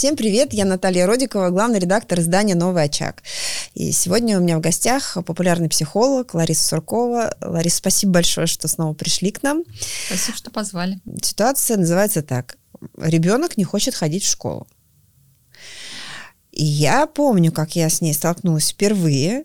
Всем привет, я Наталья Родикова, главный редактор издания «Новый очаг». И сегодня у меня в гостях популярный психолог Лариса Суркова. Лариса, спасибо большое, что снова пришли к нам. Спасибо, что позвали. Ситуация называется так. Ребенок не хочет ходить в школу. И я помню, как я с ней столкнулась впервые.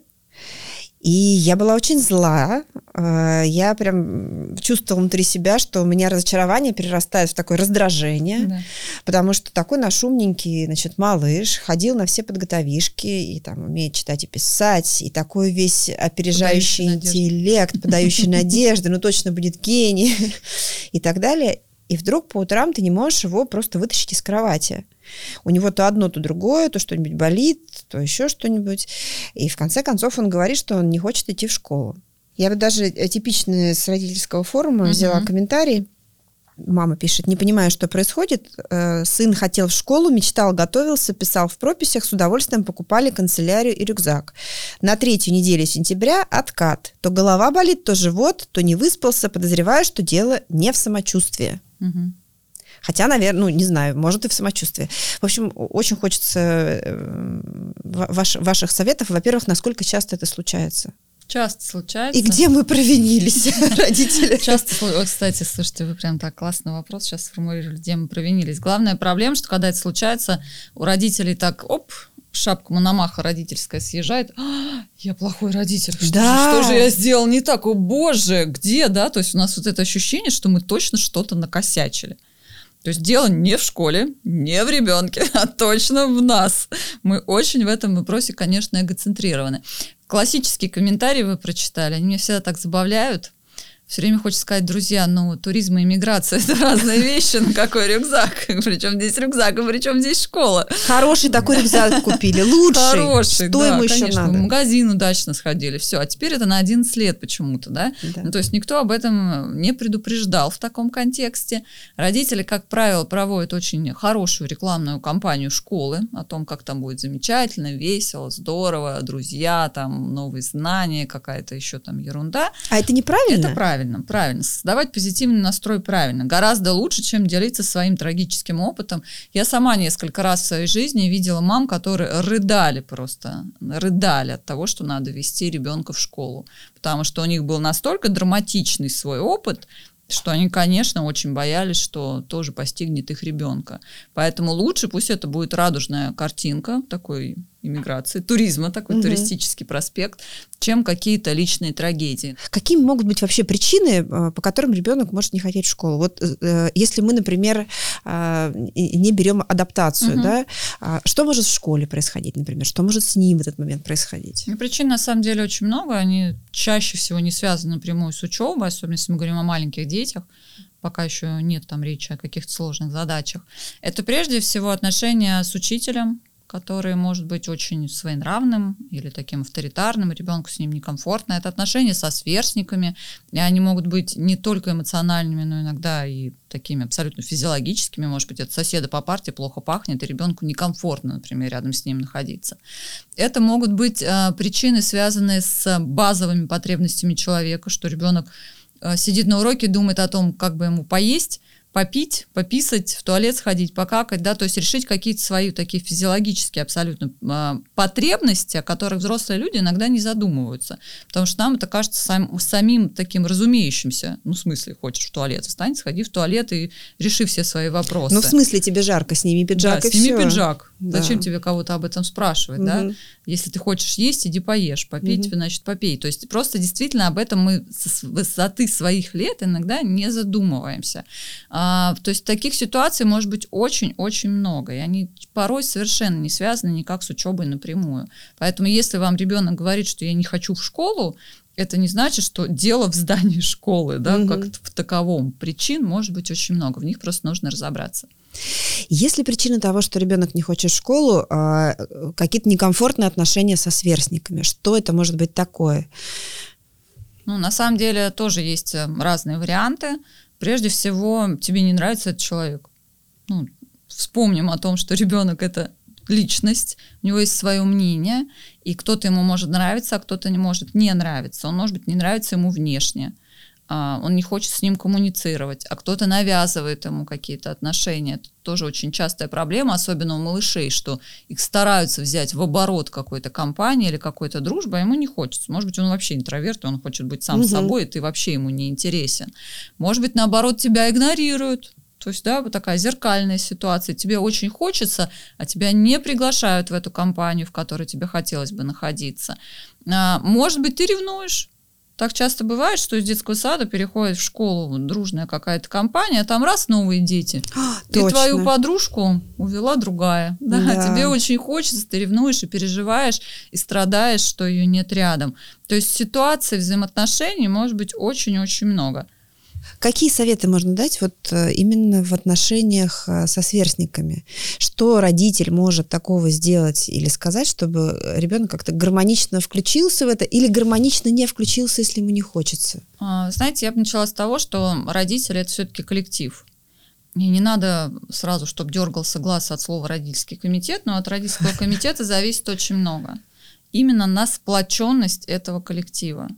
И я была очень зла. Э, я прям чувствовала внутри себя, что у меня разочарование перерастает в такое раздражение, да. потому что такой наш умненький, значит, малыш ходил на все подготовишки и там умеет читать и писать, и такой весь опережающий подающий интеллект, надежды. подающий надежды, ну точно будет гений и так далее. И вдруг по утрам ты не можешь его просто вытащить из кровати. У него то одно, то другое, то что-нибудь болит, то еще что-нибудь. И в конце концов он говорит, что он не хочет идти в школу. Я бы даже э, типичный с родительского форума uh-huh. взяла комментарий. Мама пишет, не понимаю, что происходит. Э, сын хотел в школу, мечтал, готовился, писал в прописях, с удовольствием покупали канцелярию и рюкзак. На третью неделю сентября откат. То голова болит, то живот, то не выспался, подозревая, что дело не в самочувствии. Угу. Хотя, наверное, ну, не знаю, может и в самочувствии. В общем, очень хочется э, ваш, ваших советов. Во-первых, насколько часто это случается? Часто случается. И где мы провинились, родители? Часто, кстати, слушайте, вы прям так классный вопрос сейчас сформулировали, где мы провинились. Главная проблема, что когда это случается, у родителей так, оп, шапка Мономаха родительская съезжает, а, я плохой родитель, что, да. же, что же я сделал не так, о боже, где, да, то есть у нас вот это ощущение, что мы точно что-то накосячили. То есть дело не в школе, не в ребенке, а точно в нас. Мы очень в этом вопросе, конечно, эгоцентрированы. Классические комментарии вы прочитали, они меня всегда так забавляют все время хочется сказать, друзья, ну, туризм и иммиграция – это разные вещи, ну, какой рюкзак? Причем здесь рюкзак, и причем здесь школа? Хороший такой рюкзак купили, лучший. Хороший, Что да, ему еще конечно, надо? в магазин удачно сходили, все. А теперь это на 11 лет почему-то, да? да? Ну, то есть никто об этом не предупреждал в таком контексте. Родители, как правило, проводят очень хорошую рекламную кампанию школы о том, как там будет замечательно, весело, здорово, друзья, там новые знания, какая-то еще там ерунда. А это неправильно? Это правильно правильно, правильно. Создавать позитивный настрой правильно. Гораздо лучше, чем делиться своим трагическим опытом. Я сама несколько раз в своей жизни видела мам, которые рыдали просто, рыдали от того, что надо вести ребенка в школу. Потому что у них был настолько драматичный свой опыт, что они, конечно, очень боялись, что тоже постигнет их ребенка. Поэтому лучше пусть это будет радужная картинка такой иммиграции, туризма, такой угу. туристический проспект, чем какие-то личные трагедии. Какие могут быть вообще причины, э, по которым ребенок может не хотеть в школу? Вот э, если мы, например, э, не берем адаптацию, угу. да, а что может в школе происходить, например? Что может с ним в этот момент происходить? Ну, причин на самом деле очень много. Они чаще всего не связаны напрямую с учебой, особенно если мы говорим о маленьких детях пока еще нет там речи о каких-то сложных задачах. Это прежде всего отношения с учителем, который может быть очень своенравным или таким авторитарным, ребенку с ним некомфортно. Это отношения со сверстниками, и они могут быть не только эмоциональными, но иногда и такими абсолютно физиологическими. Может быть, это соседа по парте плохо пахнет, и ребенку некомфортно, например, рядом с ним находиться. Это могут быть э, причины, связанные с базовыми потребностями человека, что ребенок э, сидит на уроке, думает о том, как бы ему поесть, попить, пописать, в туалет сходить, покакать, да, то есть решить какие-то свои такие физиологические абсолютно э, потребности, о которых взрослые люди иногда не задумываются, потому что нам это кажется сам, самим таким разумеющимся, ну, в смысле, хочешь в туалет, встань, сходи в туалет и реши все свои вопросы. Ну, в смысле, тебе жарко, сними пиджак да, и сними все. пиджак. Да. Зачем тебе кого-то об этом спрашивать, угу. да? Если ты хочешь есть, иди поешь, попить, угу. значит, попей. То есть просто действительно об этом мы с высоты своих лет иногда не задумываемся. А, то есть таких ситуаций может быть очень-очень много, и они порой совершенно не связаны никак с учебой напрямую. Поэтому если вам ребенок говорит, что я не хочу в школу, это не значит, что дело в здании школы, да, угу. как в таковом. Причин может быть очень много, в них просто нужно разобраться. Есть ли причина того, что ребенок не хочет в школу, а, какие-то некомфортные отношения со сверстниками? Что это может быть такое? Ну, на самом деле тоже есть э, разные варианты. Прежде всего, тебе не нравится этот человек. Ну, вспомним о том, что ребенок это личность, у него есть свое мнение, и кто-то ему может нравиться, а кто-то не может не нравиться. Он, может быть, не нравится ему внешне он не хочет с ним коммуницировать, а кто-то навязывает ему какие-то отношения. Это тоже очень частая проблема, особенно у малышей, что их стараются взять в оборот какой-то компании или какой-то дружбы, а ему не хочется. Может быть, он вообще интроверт, он хочет быть сам угу. собой, и ты вообще ему не интересен. Может быть, наоборот, тебя игнорируют. То есть, да, вот такая зеркальная ситуация. Тебе очень хочется, а тебя не приглашают в эту компанию, в которой тебе хотелось бы находиться. А, может быть, ты ревнуешь, так часто бывает, что из детского сада переходит в школу дружная какая-то компания, а там раз новые дети. А, и точно. твою подружку увела другая. Да, да, тебе очень хочется, ты ревнуешь и переживаешь, и страдаешь, что ее нет рядом. То есть ситуаций взаимоотношений может быть очень-очень много. Какие советы можно дать вот э, именно в отношениях э, со сверстниками? Что родитель может такого сделать или сказать, чтобы ребенок как-то гармонично включился в это или гармонично не включился, если ему не хочется? А, знаете, я бы начала с того, что родители это все-таки коллектив. И не надо сразу, чтобы дергался глаз от слова родительский комитет, но от родительского комитета зависит очень много. Именно на сплоченность этого коллектива.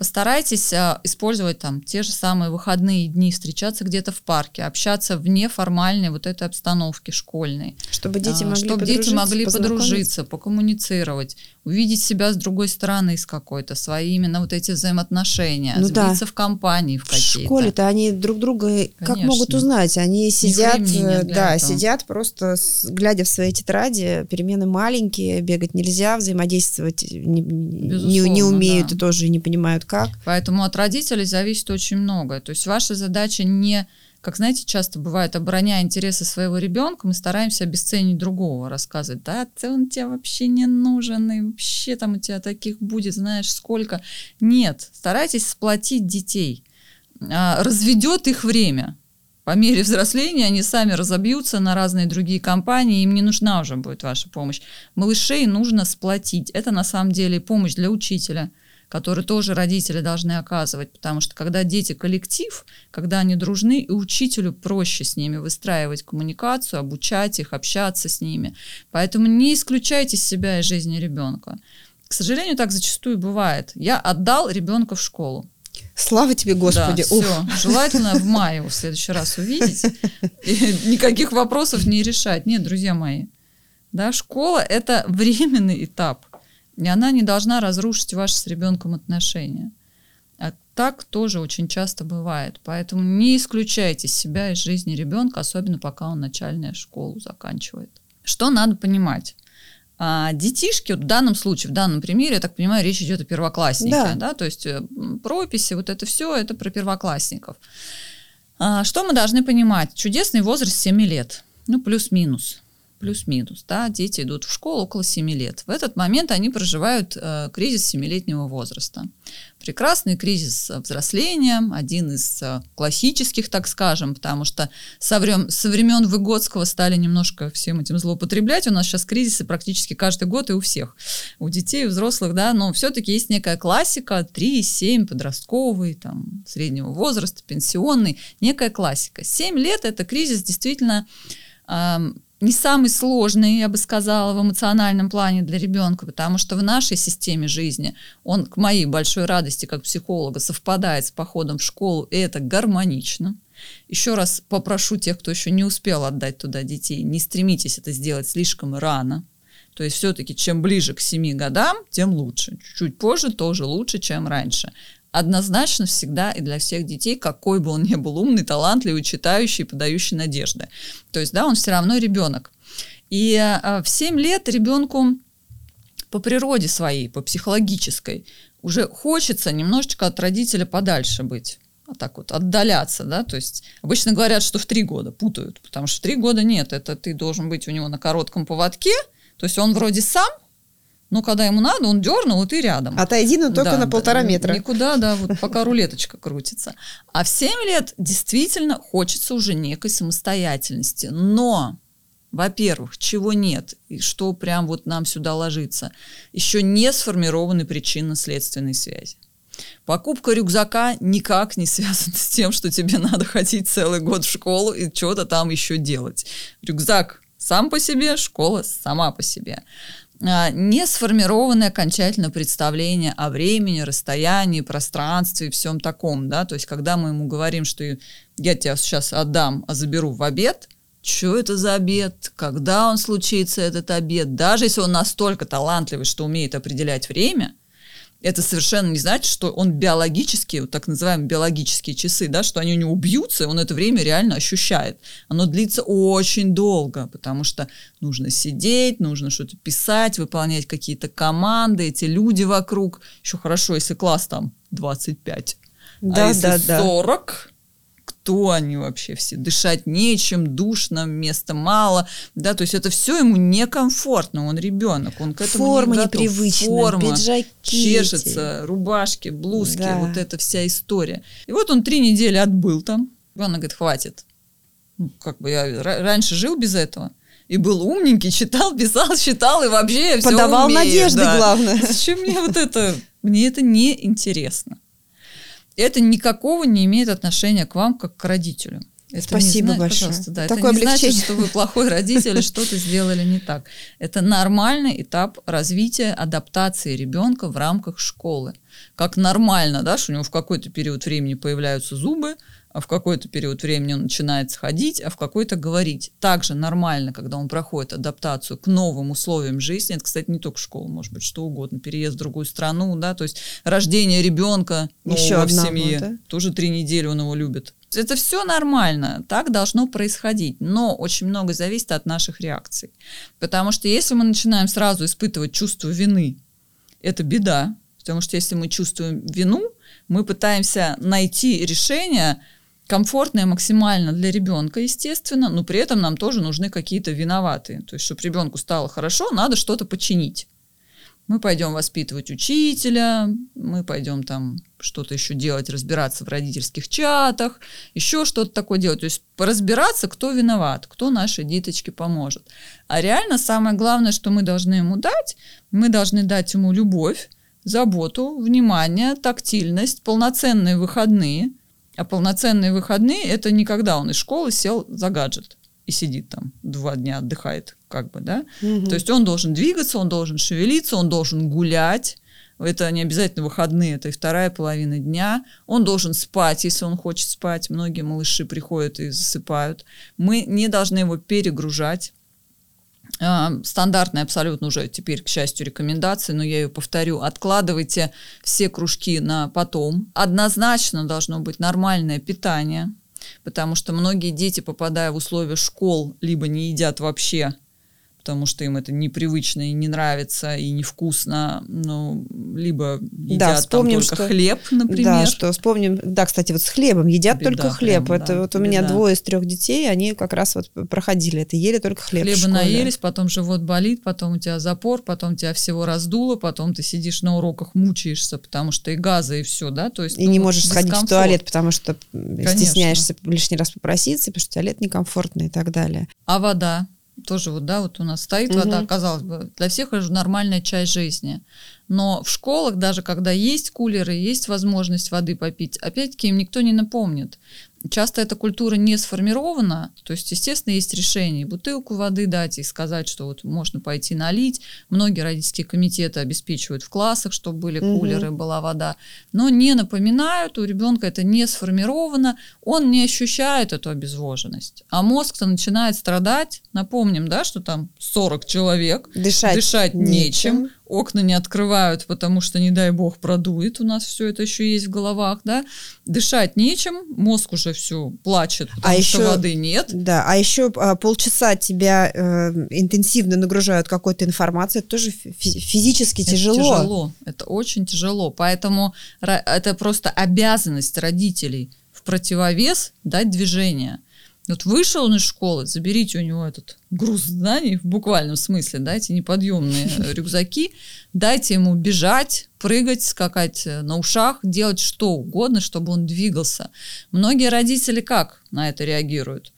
Постарайтесь а, использовать там те же самые выходные дни, встречаться где-то в парке, общаться вне формальной вот этой обстановки школьной. Чтобы дети а, могли, чтобы дети могли подружиться, покоммуницировать, увидеть себя с другой стороны с какой-то, свои именно вот эти взаимоотношения, ну, сбиться да. в компании в какие-то. В школе-то они друг друга Конечно. как могут узнать? Они сидят, да, этого. сидят просто глядя в свои тетради, перемены маленькие, бегать нельзя, взаимодействовать не, не, не умеют да. и тоже не понимают как. Поэтому от родителей зависит очень многое. То есть ваша задача не как знаете, часто бывает, обороняя интересы своего ребенка, мы стараемся обесценить другого, рассказывать, да, ты он тебе вообще не нужен, и вообще там у тебя таких будет, знаешь, сколько. Нет, старайтесь сплотить детей, а, разведет их время. По мере взросления они сами разобьются на разные другие компании, им не нужна уже будет ваша помощь. Малышей нужно сплотить. Это на самом деле помощь для учителя – который тоже родители должны оказывать, потому что когда дети коллектив, когда они дружны, и учителю проще с ними выстраивать коммуникацию, обучать их, общаться с ними. Поэтому не исключайте себя из жизни ребенка. К сожалению, так зачастую бывает. Я отдал ребенка в школу. Слава тебе, Господи. Да, все. Желательно в мае его в следующий раз увидеть. И никаких вопросов не решать. Нет, друзья мои. Да, школа – это временный этап. И она не должна разрушить ваши с ребенком отношения. А так тоже очень часто бывает. Поэтому не исключайте себя из жизни ребенка, особенно пока он начальную школу заканчивает. Что надо понимать? А детишки, вот в данном случае, в данном примере, я так понимаю, речь идет о первокласснике, да, да? то есть э, прописи, вот это все, это про первоклассников. А, что мы должны понимать? Чудесный возраст 7 лет, ну плюс-минус плюс-минус, да, дети идут в школу около 7 лет. В этот момент они проживают э, кризис 7-летнего возраста. Прекрасный кризис взросления, один из э, классических, так скажем, потому что со времен, со времен Выгодского стали немножко всем этим злоупотреблять. У нас сейчас кризисы практически каждый год и у всех, у детей, у взрослых, да, но все-таки есть некая классика, 3-7, подростковый, там, среднего возраста, пенсионный, некая классика. 7 лет – это кризис действительно не самый сложный, я бы сказала, в эмоциональном плане для ребенка, потому что в нашей системе жизни он, к моей большой радости как психолога, совпадает с походом в школу, и это гармонично. Еще раз попрошу тех, кто еще не успел отдать туда детей, не стремитесь это сделать слишком рано. То есть все-таки чем ближе к 7 годам, тем лучше. Чуть позже тоже лучше, чем раньше однозначно всегда и для всех детей, какой бы он ни был умный, талантливый, читающий, подающий надежды. То есть, да, он все равно ребенок. И а, в 7 лет ребенку по природе своей, по психологической, уже хочется немножечко от родителя подальше быть вот так вот отдаляться, да, то есть обычно говорят, что в три года путают, потому что в три года нет, это ты должен быть у него на коротком поводке, то есть он вроде сам, но когда ему надо, он дернул, и ты рядом. Отойди, но только да, на полтора метра. Никуда, да, вот пока рулеточка крутится. А в 7 лет действительно хочется уже некой самостоятельности. Но, во-первых, чего нет, и что прям вот нам сюда ложится, еще не сформированы причинно-следственные связи. Покупка рюкзака никак не связана с тем, что тебе надо ходить целый год в школу и что-то там еще делать. Рюкзак сам по себе, школа сама по себе. А, не сформировано окончательно представление о времени, расстоянии, пространстве и всем таком, да, то есть когда мы ему говорим, что я тебя сейчас отдам, а заберу в обед, что это за обед, когда он случится, этот обед, даже если он настолько талантливый, что умеет определять время, это совершенно не значит, что он биологически, вот так называемые биологические часы, да, что они у него убьются, и он это время реально ощущает. Оно длится очень долго, потому что нужно сидеть, нужно что-то писать, выполнять какие-то команды, эти люди вокруг. Еще хорошо, если класс там 25. Да, а если да, 40, кто они вообще все, дышать нечем, душно, места мало, да, то есть это все ему некомфортно, он ребенок, он к этому Форма не готов. непривычная, Форма, пиджаки чешется, рубашки, блузки, да. вот эта вся история. И вот он три недели отбыл там, и она говорит, хватит. Ну, как бы я раньше жил без этого, и был умненький, читал, писал, считал, и вообще все Подавал умею, надежды, да. главное. Зачем мне вот это? Мне это не интересно это никакого не имеет отношения к вам, как к родителю. Это Спасибо не, большое. Да, Такое это не облегчение. значит, что вы плохой родитель или что-то сделали не так. Это нормальный этап развития, адаптации ребенка в рамках школы. Как нормально, да, что у него в какой-то период времени появляются зубы, в какой-то период времени он начинает сходить, а в какой-то говорить. Также нормально, когда он проходит адаптацию к новым условиям жизни. Это, кстати, не только школа, может быть, что угодно. Переезд в другую страну, да, то есть рождение ребенка Еще в семье. Да? Тоже три недели он его любит. Это все нормально, так должно происходить, но очень много зависит от наших реакций. Потому что если мы начинаем сразу испытывать чувство вины, это беда, потому что если мы чувствуем вину, мы пытаемся найти решение, комфортное максимально для ребенка, естественно, но при этом нам тоже нужны какие-то виноватые. То есть, чтобы ребенку стало хорошо, надо что-то починить. Мы пойдем воспитывать учителя, мы пойдем там что-то еще делать, разбираться в родительских чатах, еще что-то такое делать. То есть поразбираться, кто виноват, кто нашей деточке поможет. А реально самое главное, что мы должны ему дать, мы должны дать ему любовь, заботу, внимание, тактильность, полноценные выходные – а полноценные выходные это не когда он из школы сел за гаджет и сидит там два дня отдыхает, как бы, да. Угу. То есть он должен двигаться, он должен шевелиться, он должен гулять. Это не обязательно выходные, это и вторая половина дня. Он должен спать, если он хочет спать. Многие малыши приходят и засыпают. Мы не должны его перегружать. А, стандартная абсолютно уже теперь, к счастью, рекомендация, но я ее повторю. Откладывайте все кружки на потом. Однозначно должно быть нормальное питание, потому что многие дети, попадая в условия школ, либо не едят вообще, потому что им это непривычно и не нравится, и невкусно, ну, либо едят да, вспомним, там только что, хлеб, например. Да, что вспомним, да, кстати, вот с хлебом едят Беда только хлеб. Прям, это да, вот у меня беда. двое из трех детей, они как раз вот проходили это, ели только хлеб Хлеба наелись, потом живот болит, потом у тебя запор, потом тебя всего раздуло, потом ты сидишь на уроках, мучаешься, потому что и газы, и все, да, то есть... И ну, не можешь сходить в туалет, потому что Конечно. стесняешься лишний раз попроситься, потому что туалет некомфортный и так далее. А вода? Тоже вот, да, вот у нас стоит угу. вода, казалось бы, для всех это нормальная часть жизни. Но в школах, даже когда есть кулеры, есть возможность воды попить, опять-таки им никто не напомнит. Часто эта культура не сформирована, то есть, естественно, есть решение бутылку воды дать и сказать, что вот можно пойти налить. Многие родительские комитеты обеспечивают в классах, чтобы были кулеры, угу. была вода, но не напоминают, у ребенка это не сформировано, он не ощущает эту обезвоженность. А мозг-то начинает страдать. Напомним, да, что там 40 человек, дышать, дышать нечем, нечем окна не открывают, потому что, не дай бог, продует. У нас все это еще есть в головах, да. Дышать нечем, мозг уже все плачет, а потому а что еще, воды нет. Да, а еще а, полчаса тебя э, интенсивно нагружают какой-то информацией, это тоже физически это тяжело. тяжело, это очень тяжело. Поэтому это просто обязанность родителей в противовес дать движение. Вот вышел он из школы, заберите у него этот груз знаний в буквальном смысле, дайте неподъемные рюкзаки, дайте ему бежать, прыгать, скакать на ушах, делать что угодно, чтобы он двигался. Многие родители как на это реагируют?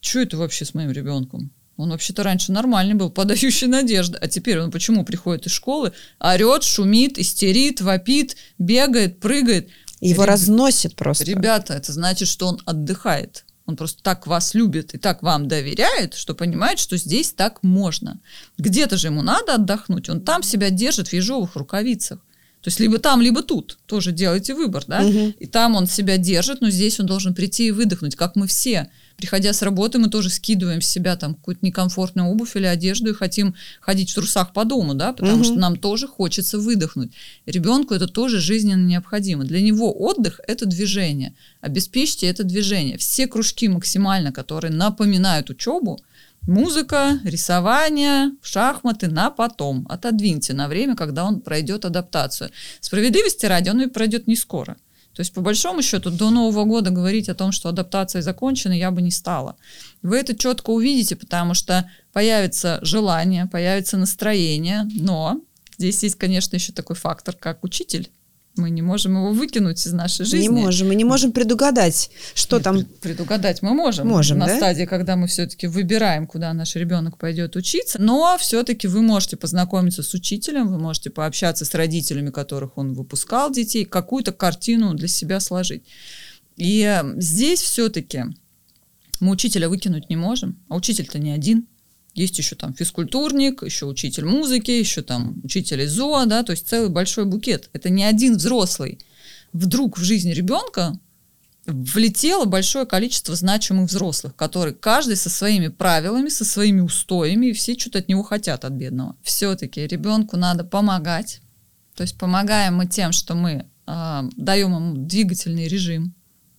Что это вообще с моим ребенком? Он вообще-то раньше нормальный был, подающий надежды. А теперь он почему приходит из школы, орет, шумит, истерит, вопит, бегает, прыгает. Его Реб... разносит просто. Ребята, это значит, что он отдыхает Он просто так вас любит и так вам доверяет, что понимает, что здесь так можно. Где-то же ему надо отдохнуть, он там себя держит в ежовых рукавицах. То есть либо там, либо тут. Тоже делайте выбор, да? Мгм. И там он себя держит, но здесь он должен прийти и выдохнуть, как мы все. Приходя с работы, мы тоже скидываем с себя там какую-то некомфортную обувь или одежду и хотим ходить в трусах по дому, да, потому Мгм. что нам тоже хочется выдохнуть. Ребенку это тоже жизненно необходимо. Для него отдых – это движение. Обеспечьте это движение. Все кружки максимально, которые напоминают учебу, Музыка, рисование, шахматы на потом. Отодвиньте на время, когда он пройдет адаптацию. Справедливости ради, он и пройдет не скоро. То есть, по большому счету, до Нового года говорить о том, что адаптация закончена, я бы не стала. Вы это четко увидите, потому что появится желание, появится настроение, но здесь есть, конечно, еще такой фактор, как учитель. Мы не можем его выкинуть из нашей жизни. Не можем. Мы не можем предугадать, что Нет, там. пред- предугадать мы можем. Можем, на да? стадии, когда мы все-таки выбираем, куда наш ребенок пойдет учиться. Но все-таки вы можете познакомиться с учителем, вы можете пообщаться с родителями, которых он выпускал детей, какую-то картину для себя сложить. И э, здесь все-таки мы учителя выкинуть не можем, а учитель-то не один. Есть еще там физкультурник, еще учитель музыки, еще там учитель из ЗОА, да, то есть целый большой букет. Это не один взрослый. Вдруг в жизнь ребенка влетело большое количество значимых взрослых, которые каждый со своими правилами, со своими устоями, и все что-то от него хотят, от бедного. Все-таки ребенку надо помогать. То есть помогаем мы тем, что мы а, даем ему двигательный режим,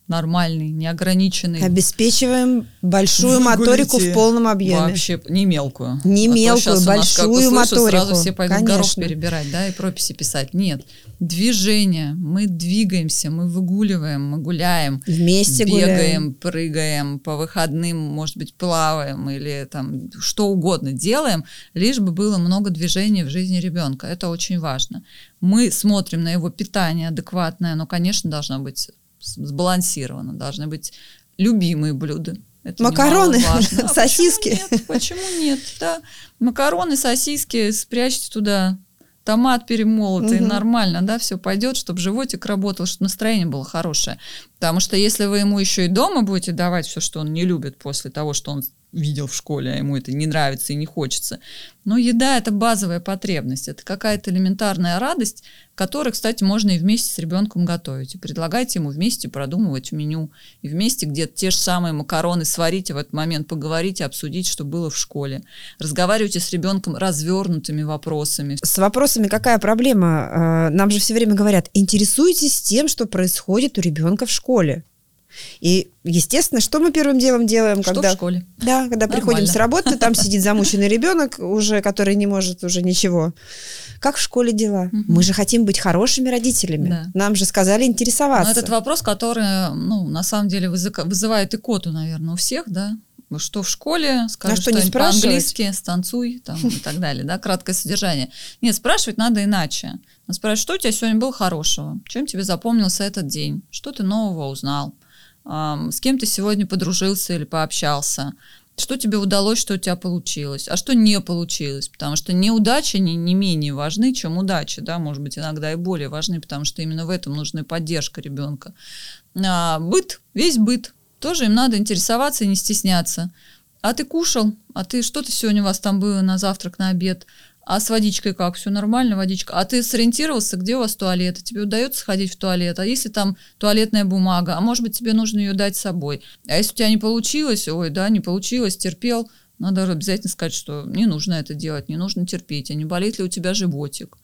нормальный, неограниченный. Обеспечиваем большую Выгулите моторику в полном объеме. Вообще не мелкую. Не А то мелкую, щас у нас, как большую услышат, Сразу моторику. все пойдут горох Конечно. перебирать, да, и прописи писать. Нет. Движение. Мы двигаемся, мы выгуливаем, мы гуляем. Вместе бегаем, гуляем. прыгаем, по выходным, может быть, плаваем или там что угодно делаем, лишь бы было много движений в жизни ребенка. Это очень важно. Мы смотрим на его питание адекватное, оно, конечно, должно быть сбалансировано, должны быть любимые блюда. Это Макароны. А сосиски. Почему нет? Почему нет? Да. Макароны, сосиски, спрячьте туда томат перемолотый, Мгм. нормально, да, все пойдет, чтобы животик работал, чтобы настроение было хорошее. Потому что если вы ему еще и дома будете давать все, что он не любит после того, что он видел в школе, а ему это не нравится и не хочется. Но еда – это базовая потребность, это какая-то элементарная радость, которую, кстати, можно и вместе с ребенком готовить. И предлагайте ему вместе продумывать меню, и вместе где-то те же самые макароны сварите в этот момент, поговорите, обсудить, что было в школе. Разговаривайте с ребенком развернутыми вопросами. С вопросами какая проблема? Э, Нам же все время говорят, интересуйтесь тем, что происходит у ребенка в школе. И, естественно, что мы первым делом делаем, Что когда... в школе? Да, когда Нормально. приходим с работы, там сидит замученный ребенок, уже, который не может уже ничего. Как в школе дела? Мгм. Мы же хотим быть хорошими родителями. Да. Нам же сказали интересоваться. Но этот вопрос, который, ну, на самом деле вызывает икоту, наверное, у всех, да? Что в школе, скажи А что, что-нибудь по-английски, станцуй там, и так далее, да, краткое содержание. Нет, спрашивать надо иначе. Надо спрашивать, что у тебя сегодня было хорошего, чем тебе запомнился этот день, что ты нового узнал, с кем ты сегодня подружился или пообщался, что тебе удалось, что у тебя получилось, а что не получилось, потому что неудачи не, не менее важны, чем удачи, да, может быть, иногда и более важны, потому что именно в этом нужна поддержка ребенка. А, быт, весь быт, тоже им надо интересоваться и не стесняться. А ты кушал? А ты что ты сегодня у вас там было на завтрак, на обед? А с водичкой как? Все нормально, водичка? А ты сориентировался, где у вас туалет? Тебе удается сходить в туалет? А если там туалетная бумага? А может быть, тебе нужно ее дать с собой? А если у тебя не получилось? Ой, да, не получилось, терпел. Надо обязательно сказать, что не нужно это делать, не нужно терпеть. А не болит ли у тебя животик?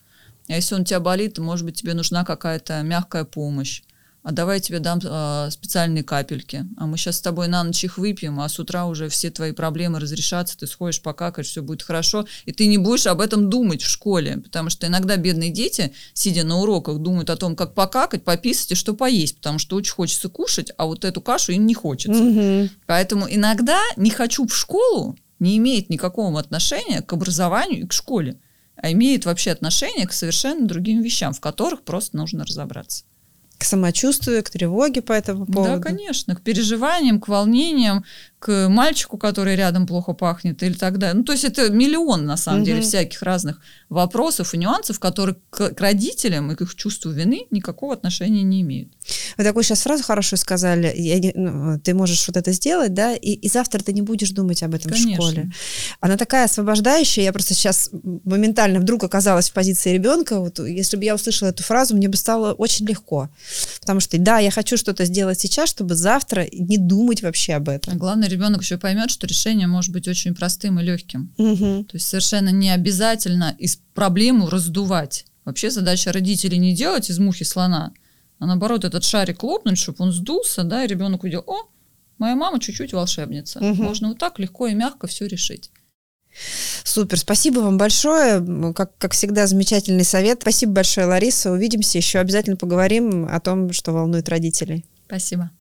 А если он у тебя болит, то, может быть, тебе нужна какая-то мягкая помощь. А давай я тебе дам э, специальные капельки. А мы сейчас с тобой на ночь их выпьем, а с утра уже все твои проблемы разрешатся, ты сходишь покакать, все будет хорошо. И ты не будешь об этом думать в школе. Потому что иногда бедные дети, сидя на уроках, думают о том, как покакать, пописать и что поесть. Потому что очень хочется кушать, а вот эту кашу им не хочется. Мгм. Поэтому иногда не хочу в школу не имеет никакого отношения к образованию и к школе, а имеет вообще отношение к совершенно другим вещам, в которых просто нужно разобраться. К самочувствию, к тревоге по этому поводу. Да, конечно, к переживаниям, к волнениям, к мальчику, который рядом плохо пахнет, или так далее. Ну, то есть это миллион, на самом угу. деле, всяких разных вопросов и нюансов, которые к, к родителям и к их чувству вины никакого отношения не имеют. Вы такую сейчас сразу хорошую сказали, я не, ну, ты можешь вот это сделать, да, и, и завтра ты не будешь думать об этом Конечно. в школе. Она такая освобождающая, я просто сейчас моментально вдруг оказалась в позиции ребенка, вот если бы я услышала эту фразу, мне бы стало очень легко, потому что, да, я хочу что-то сделать сейчас, чтобы завтра не думать вообще об этом. А главное, ребенок еще поймет, что решение может быть очень простым и легким. Угу. То есть совершенно не обязательно из проблему раздувать. Вообще задача родителей не делать из мухи слона, а наоборот этот шарик лопнуть, чтобы он сдулся, да, и ребенок увидел, о, моя мама чуть-чуть волшебница. Угу. Можно вот так легко и мягко все решить. Супер, спасибо вам большое. Как, как всегда, замечательный совет. Спасибо большое, Лариса. Увидимся еще. Обязательно поговорим о том, что волнует родителей. Спасибо.